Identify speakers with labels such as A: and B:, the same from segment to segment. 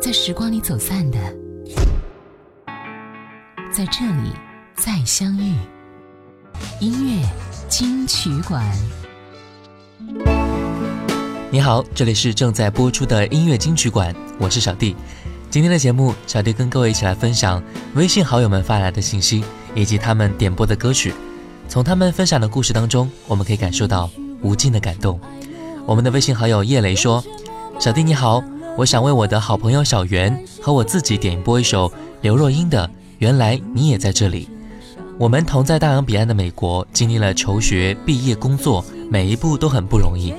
A: 在时光里走散的，在这里再相遇。音乐金曲馆。
B: 你好，这里是正在播出的音乐金曲馆，我是小弟。今天的节目，小弟跟各位一起来分享微信好友们发来的信息，以及他们点播的歌曲。从他们分享的故事当中，我们可以感受到无尽的感动。我们的微信好友叶雷说：“小弟你好。”我想为我的好朋友小袁和我自己点播一首刘若英的《原来你也在这里》。我们同在大洋彼岸的美国，经历了求学、毕业、工作，每一步都很不容易。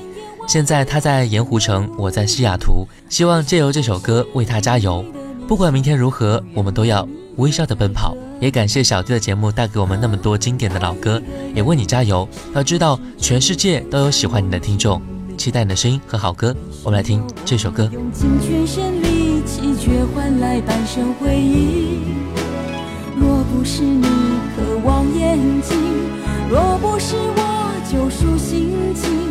B: 现在他在盐湖城，我在西雅图，希望借由这首歌为他加油。不管明天如何，我们都要微笑的奔跑。也感谢小弟的节目带给我们那么多经典的老歌，也为你加油。要知道，全世界都有喜欢你的听众。期待你的声音和好歌，我们来听这首歌。
C: 用尽全身力气，却换来半生回忆。若不是你渴望眼睛，若不是我救赎心情，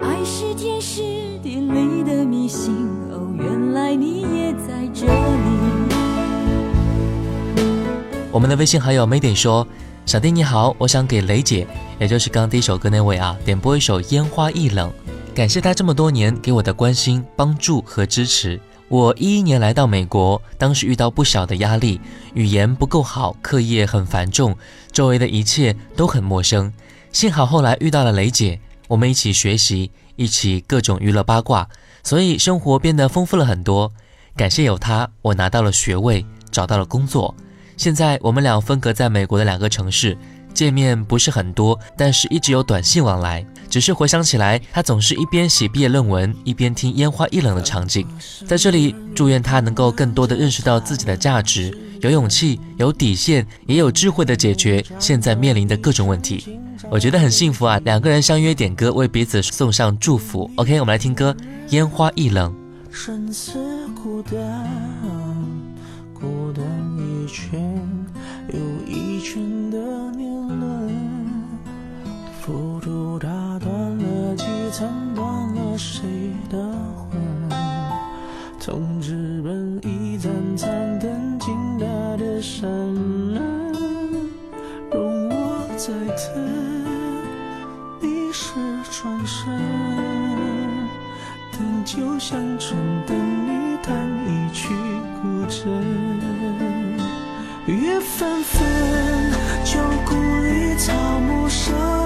C: 爱是天时地利的迷信，哦，原来你也在这里。
B: 我们的微信好友 Mayday 说：“小弟你好，我想给雷姐，也就是刚第一首歌那位啊，点播一首《烟花易冷》，感谢她这么多年给我的关心、帮助和支持。”我一一年来到美国，当时遇到不小的压力，语言不够好，课业很繁重，周围的一切都很陌生。幸好后来遇到了雷姐，我们一起学习，一起各种娱乐八卦，所以生活变得丰富了很多。感谢有他，我拿到了学位，找到了工作。现在我们俩分隔在美国的两个城市。见面不是很多，但是一直有短信往来。只是回想起来，他总是一边写毕业论文，一边听烟花易冷的场景。在这里，祝愿他能够更多的认识到自己的价值，有勇气、有底线，也有智慧的解决现在面临的各种问题。我觉得很幸福啊！两个人相约点歌，为彼此送上祝福。OK，我们来听歌，《烟花易冷》。生死孤单，孤单一圈斩断了谁的魂？从日本一盏盏灯进他的山门，容我再等，你是转身，灯就像春灯里弹一曲古筝，月纷纷，旧故里草木深。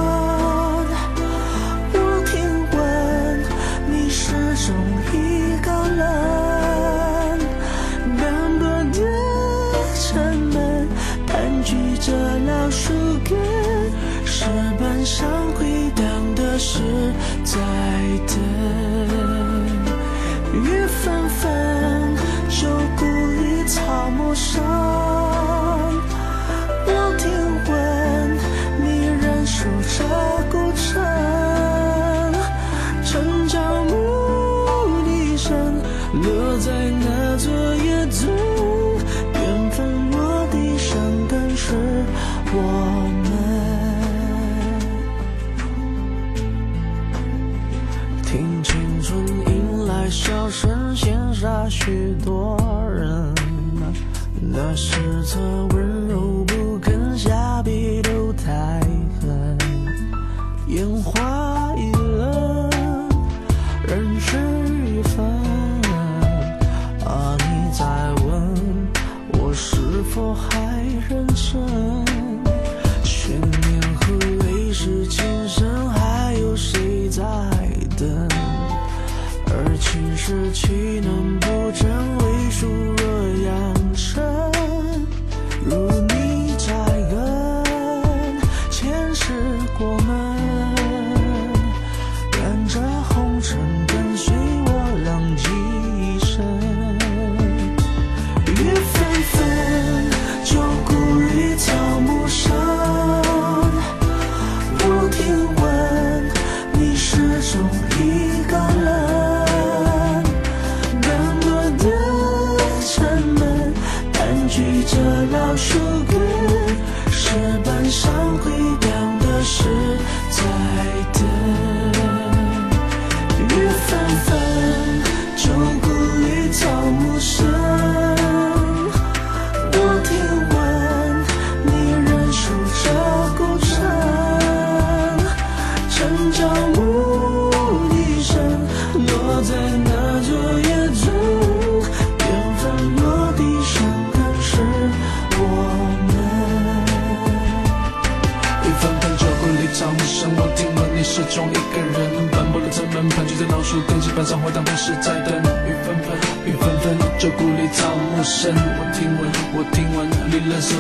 D: 我听闻，我听闻，离了。声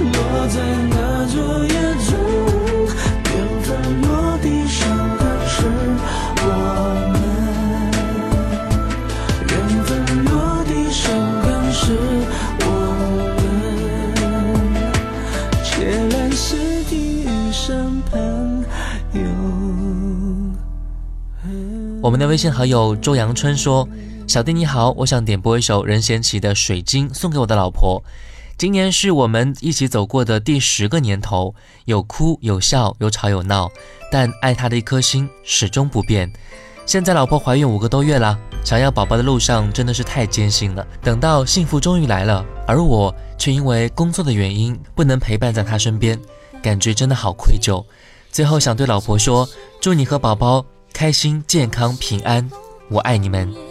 D: 落在那座，缘落地是我们，缘落地是我们。是身旁有。
E: 我们的微信好友周阳春说。小弟你好，我想点播一首任贤齐的《水晶》送给我的老婆。今年是我们一起走过的第十个年头，有哭、有笑、有吵、有闹，但爱她的一颗心始终不变。现在老婆怀孕五个多月了，想要宝宝的路上真的是太艰辛了。等到幸福终于来了，而我却因为工作的原因不能陪伴在她身边，感觉真的好愧疚。最后想对老婆说：祝你和宝宝开心、健康、平安。我爱你们。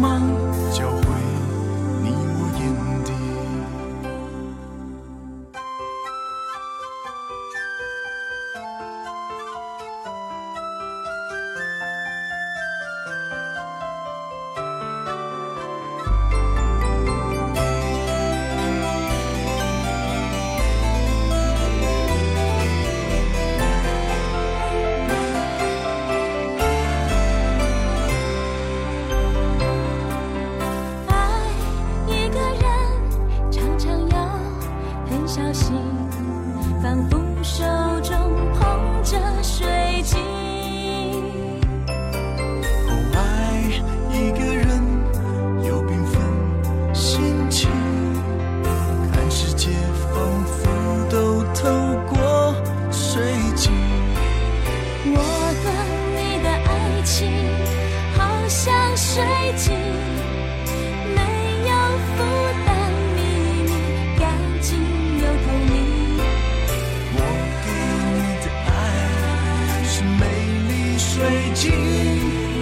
F: 梦。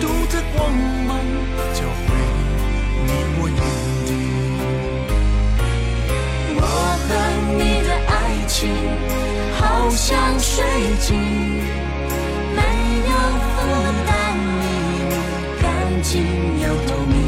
F: 独特光芒交汇你我眼底。
C: 我和你的爱情好像水晶，没有负担，秘密干净又透明。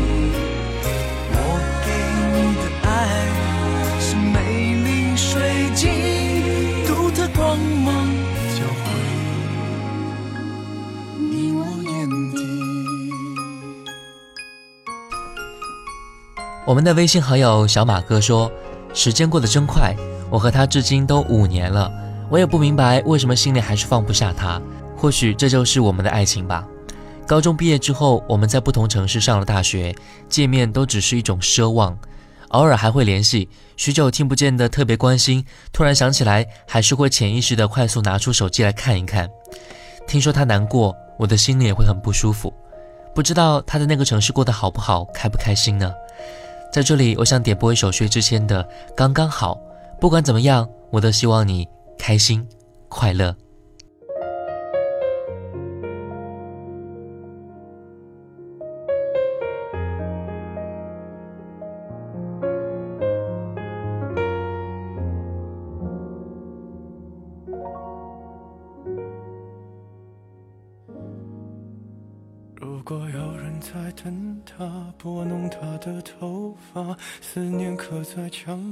F: 我
B: 们的微信好友小马哥说：“时间过得真快，我和他至今都五年了，我也不明白为什么心里还是放不下他。或许这就是我们的爱情吧。高中毕业之后，我们在不同城市上了大学，见面都只是一种奢望，偶尔还会联系，许久听不见的特别关心，突然想起来，还是会潜意识的快速拿出手机来看一看。听说他难过，我的心里也会很不舒服。不知道他在那个城市过得好不好，开不开心呢？”在这里，我想点播一首薛之谦的《刚刚好》。不管怎么样，我都希望你开心快乐。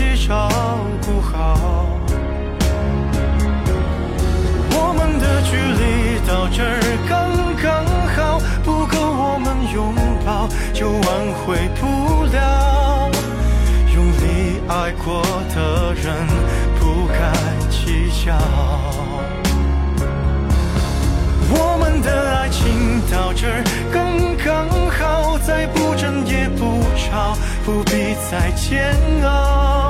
F: 己照顾好。我们的距离到这儿刚刚好，不够我们拥抱，就挽回不了。用力爱过的人，不该计较。我们的爱情到这儿刚刚好，再不争也不吵，不必再煎熬。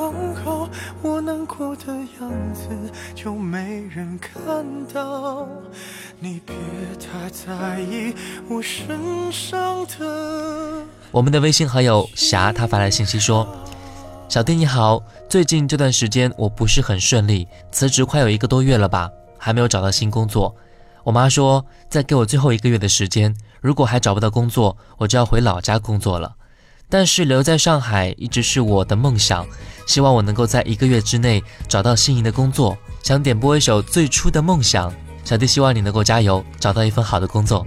F: 刚好，我难过的样子就没人看到。你别太在意我身上的。
B: 我们的微信好友霞，他发来信息说：“小弟你好，最近这段时间我不是很顺利，辞职快有一个多月了吧，还没有找到新工作。我妈说再给我最后一个月的时间，如果还找不到工作，我就要回老家工作了。但是留在上海一直是我的梦想，希望我能够在一个月之内找到心仪的工作。想点播一首《最初的梦想》，小弟希望你能够加油，找到一份好的工作。”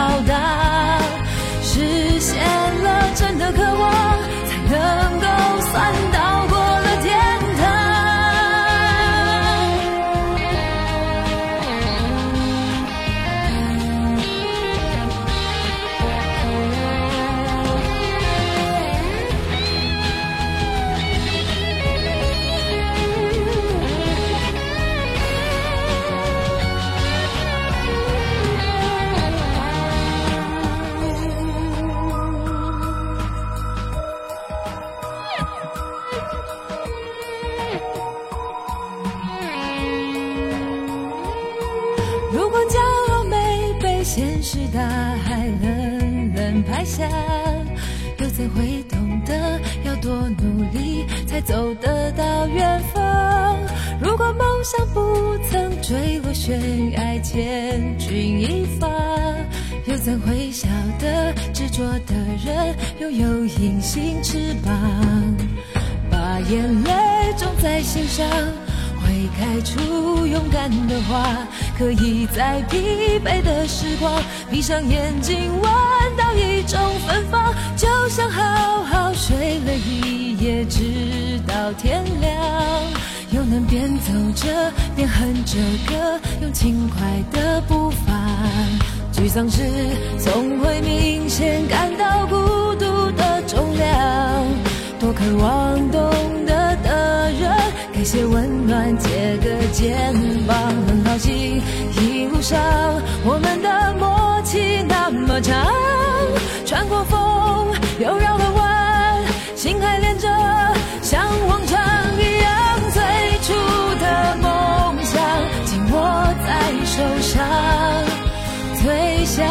G: 到达，实现了真的渴望，才能够算到上眼睛闻到一种芬芳，就像好好睡了一夜，直到天亮，又能边走着边哼着歌，用轻快的步伐。沮丧时总会明显感到孤独的重量，多渴望懂得的人。给些温暖，借个肩膀，很高兴一路上场，穿过风又绕了弯，心还连着，像往常一样，最初的梦想紧握在手上，最想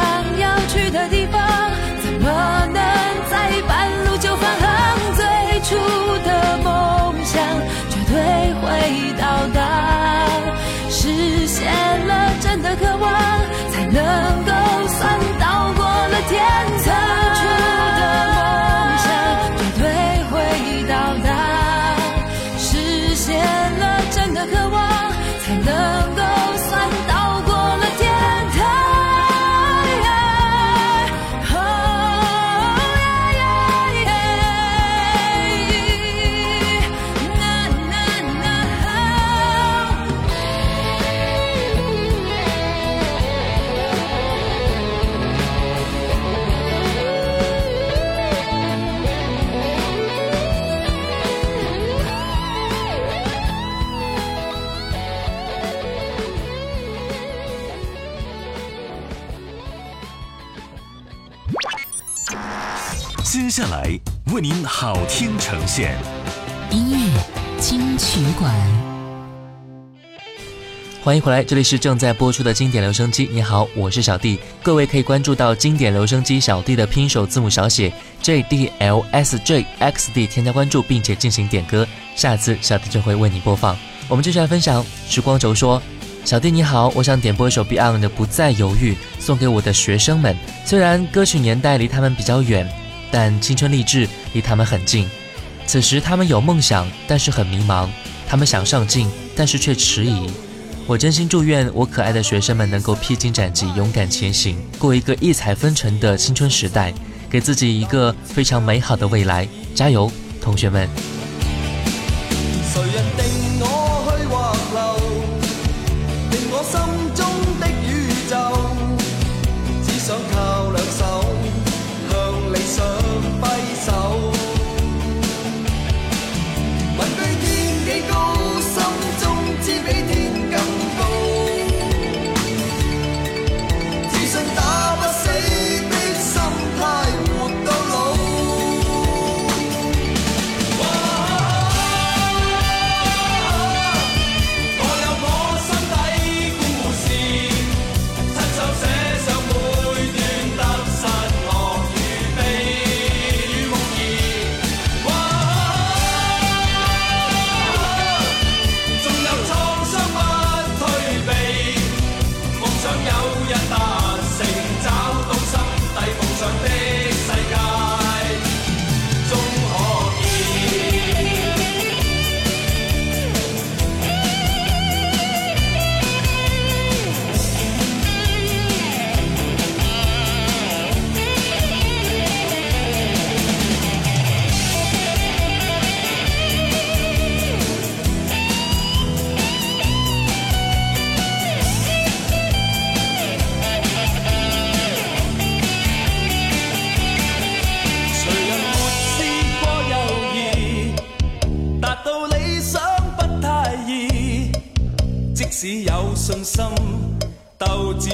H: 为您好听呈现。
A: 音乐金曲馆，
B: 欢迎回来，这里是正在播出的经典留声机。你好，我是小弟。各位可以关注到经典留声机小弟的拼手字母小写 J D L S J X D，添加关注并且进行点歌，下次小弟就会为你播放。我们继续来分享。时光轴说：“小弟你好，我想点播一首 Beyond 的《不再犹豫》，送给我的学生们。虽然歌曲年代离他们比较远，但青春励志离他们很近。此时他们有梦想，但是很迷茫；他们想上进，但是却迟疑。我真心祝愿我可爱的学生们能够披荆斩棘，勇敢前行，过一个异彩纷呈的青春时代，给自己一个非常美好的未来。加油，同学们！”
I: 谁人定我去或留？定我心中心，斗志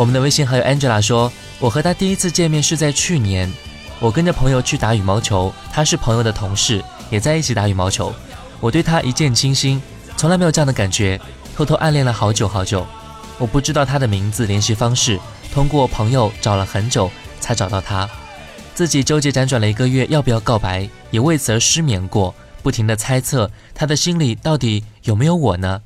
I: 我们的
B: 微信好友 Angela 说：“我和他第一次见面是在去年，我跟着朋友去打羽毛球，他是朋友的同事，也在一起打羽毛球。我对他一见倾心，从来没有这样的感觉，偷偷暗恋了好久好久。我不知道他的名字、联系方式，通过朋友找了很久才找到他。自己纠结辗转了一个月，要不要告白，也为此而失眠过，不停地猜测他的心里到底有没有我呢？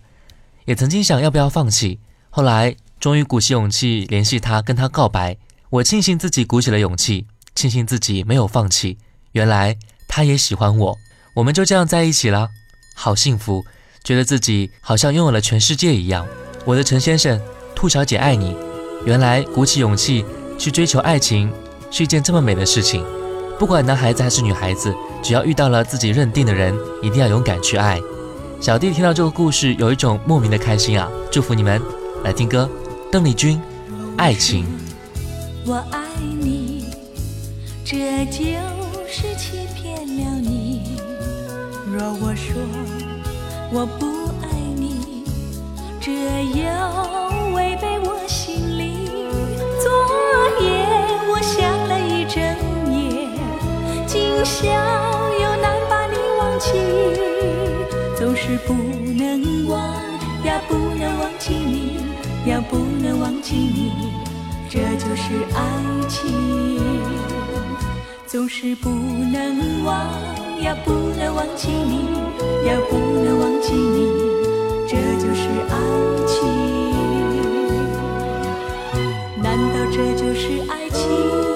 B: 也曾经想要不要放弃，后来终于鼓起勇气联系他，跟他告白。我庆幸自己鼓起了勇气，庆幸自己没有放弃。原来他也喜欢我，我们就这样在一起了，好幸福，觉得自己好像拥有了全世界一样。我的陈先生，兔小姐爱你。原来鼓起勇气去追求爱情是一件这么美的事情。不管男孩子还是女孩子，只要遇到了自己认定的人，一定要勇敢去爱。小弟听到这个故事，有一种莫名的开心啊！祝福你们，来听歌，邓丽君，《
C: 爱情》。我爱你，这就是欺骗了你。若我说我不爱你，这又违背我心理。昨夜我想了一整夜，今宵又难把你忘记，总是不能忘呀，不能忘记你要，不能忘记你，这就是爱情。总是不能忘要，不能忘记你要，不能忘记你，这就是爱情。难道这就是爱情？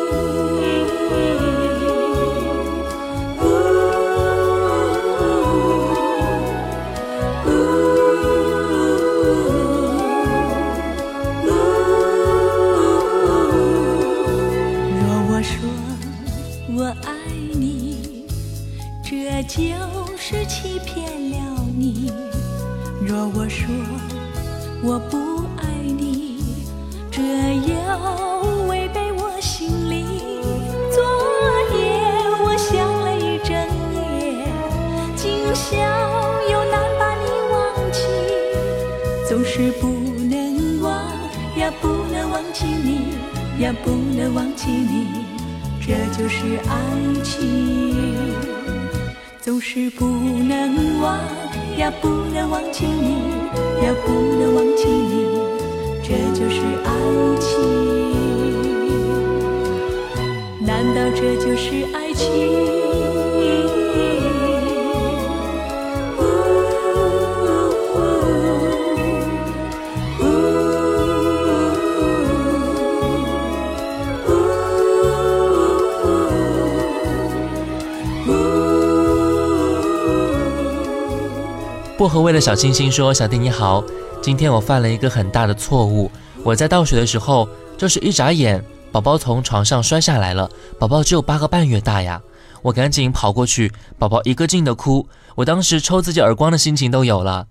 B: 薄荷味的小星星说：“小弟你好，今天我犯了一个很大的错误。我在倒水的时候，就是一眨眼，宝宝从床上摔下来了。宝宝只有八个半月大呀，我赶紧跑过去，宝宝一个劲的哭，我当时抽自己耳光的心情都有了。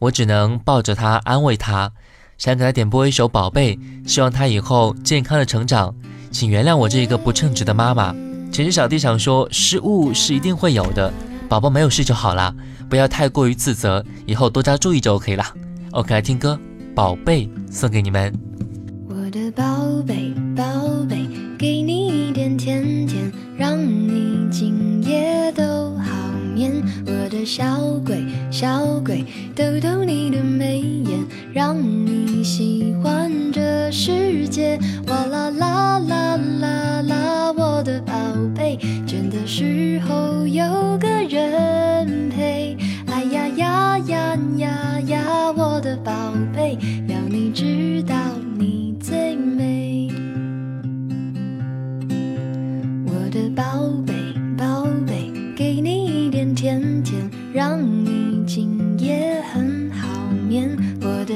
B: 我只能抱着他安慰他，想给他点播一首《宝贝》，希望他以后健康的成长。请原谅我这一个不称职的妈妈。其实小弟想说，失误是一定会有的，宝宝没有事就好啦。”不要太过于自责，以后多加注意就 OK 了。OK，来听歌，《宝贝》送给你们。
J: 我的宝贝，宝贝，给你一点甜甜，让你今夜都好眠。我的小鬼，小鬼，逗逗你的眉眼，让你喜欢这世界。哇啦啦啦啦啦，我的宝贝，倦的时候有个人陪。哎呀呀呀呀呀，我的宝贝，要你知道你最美。我的宝贝，宝贝，给你一点甜甜，让你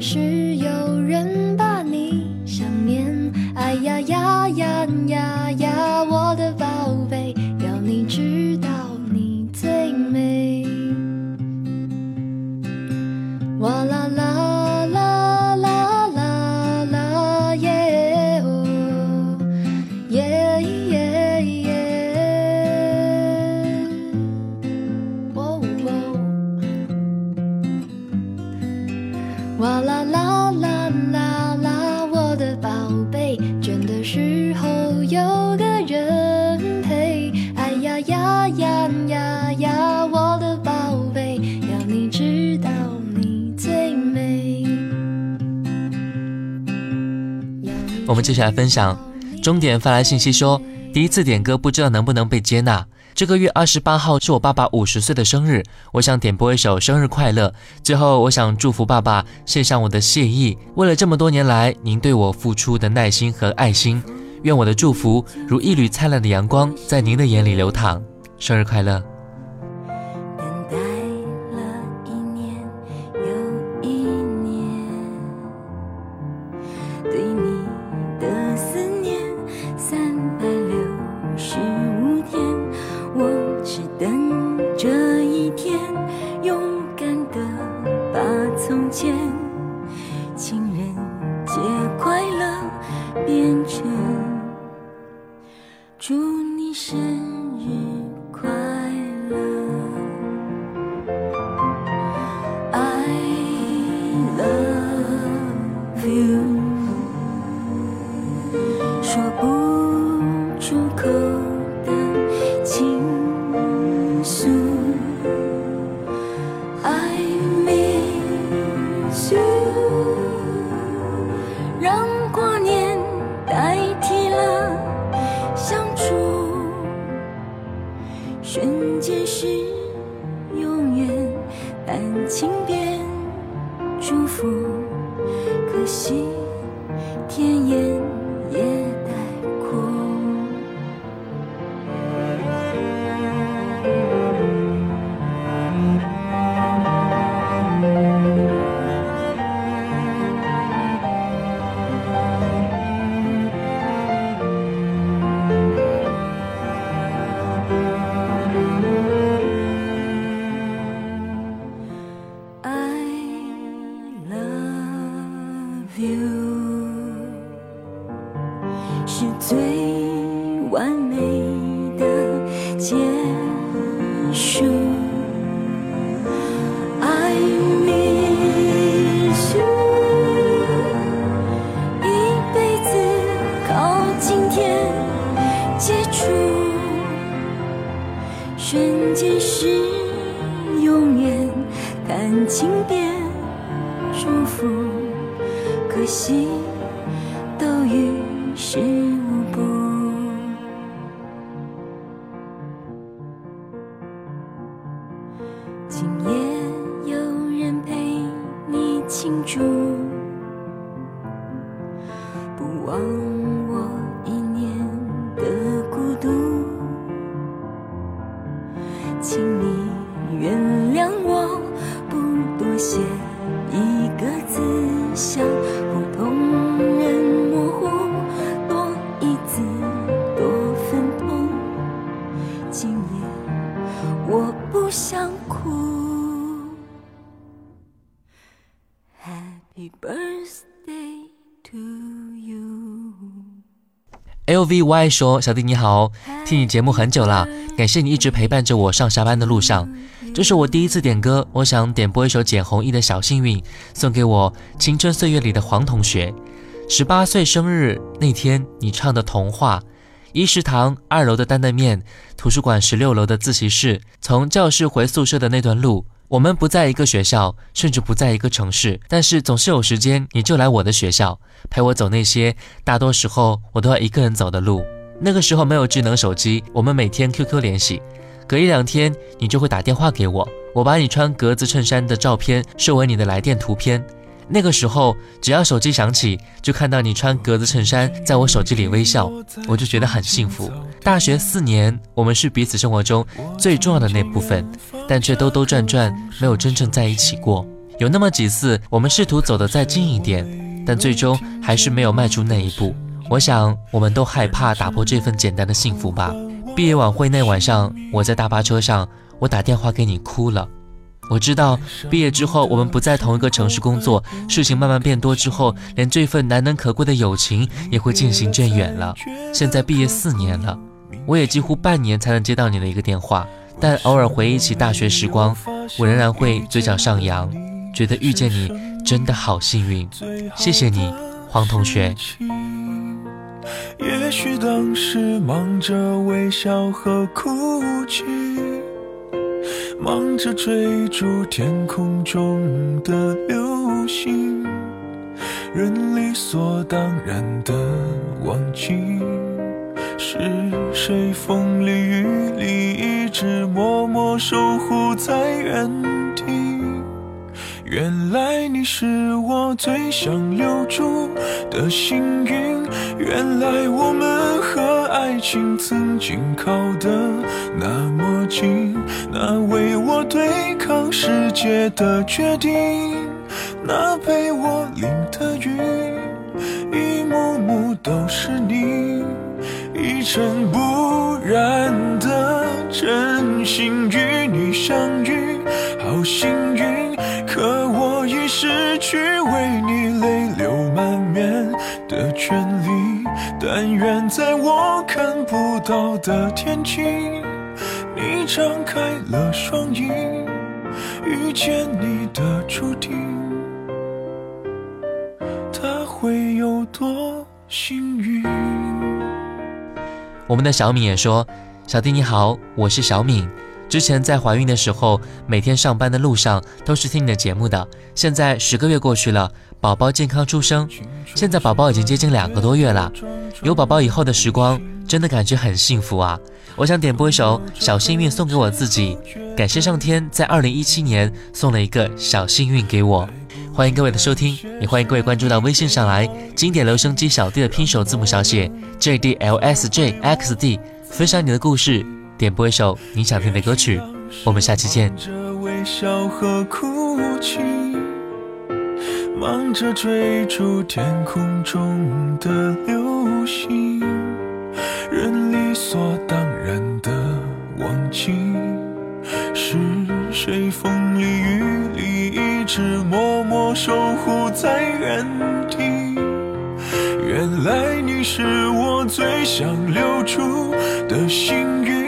J: 是有人把你想念。哎呀呀呀呀，我
B: 们接下来分享，终点发来信息说，第一次点歌不知道能不能被接纳。这个月二十八号是我爸爸五十岁的生日，我想点播一首生日快乐。最后，我想祝福爸爸，献上我的谢意，为了这么多年来您对我付出的耐心和爱心，愿我的祝福如一缕灿烂的阳光，在您的眼里流淌。生日快乐！
C: 说不出口。
B: L V Y 说：“小弟你好，听你节目很久了，感谢你一直陪伴着我上下班的路上。这是我第一次点歌，我想点播一首简弘亦的小幸运，送给我青春岁月里的黄同学。十八岁生日那天，你唱的童话。一食堂二楼的担担面，图书馆十六楼的自习室，从教室回宿舍的那段路。”我们不在一个学校，甚至不在一个城市，但是总是有时间，你就来我的学校，陪我走那些大多时候我都要一个人走的路。那个时候没有智能手机，我们每天 QQ 联系，隔一两天你就会打电话给我，我把你穿格子衬衫的照片设为你的来电图片。那个时候，只要手机响起，就看到你穿格子衬衫在我手机里微笑，我就觉得很幸福。大学四年，我们是彼此生活中最重要的那部分，但却兜兜转转，没有真正在一起过。有那么几次，我们试图走得再近一点，但最终还是没有迈出那一步。我想，我们都害怕打破这份简单的幸福吧。毕业晚会那晚上，我在大巴车上，我打电话给你哭了。我知道毕业之后我们不在同一个城市工作，事情慢慢变多之后，连这份难能可贵的友情也会渐行渐远了。现在毕业四年了，我也几乎半年才能接到你的一个电话，但偶尔回忆起大学时光，我仍然会嘴角上扬，觉得遇见你真的好幸运。谢谢你，黄同学。
E: 也许当时忙着微笑和哭泣，忙着追逐天空中的流星，人理所当然的忘记，是谁风里雨里一直默默守护在原地。原来你是我最想留住的幸运，原来我们和爱情曾经靠得那么近，那为我对抗世界的决定，那陪我淋的雨，一幕幕都是你，一尘不染的真心与你相遇，好幸运可我已失去为你泪流满面的权利。但愿在我看不到的天际，你张开了双翼，遇见你的注定，他会有多幸运？
B: 我们的小敏也说：“小弟你好，我是小敏。”之前在怀孕的时候，每天上班的路上都是听你的节目的。现在十个月过去了，宝宝健康出生，现在宝宝已经接近两个多月了。有宝宝以后的时光，真的感觉很幸福啊！我想点播一首《小幸运》送给我自己，感谢上天在二零一七年送了一个小幸运给我。欢迎各位的收听，也欢迎各位关注到微信上来，经典留声机小弟的拼手字母小写 J D L S J X D，分享你的故事，点播一首你想听的歌曲。我们下期见。
E: 着微笑和哭泣，忙着追逐天空中的流星，人理所当然的忘记，是谁风里雨里一直默默守护在原地。原来你是我最想留住的幸运，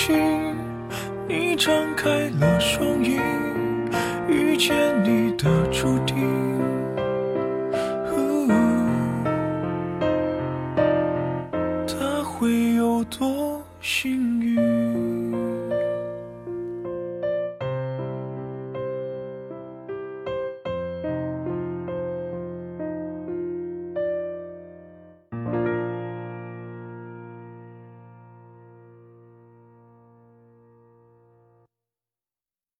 E: 心，你张开了双翼，遇见你的注定。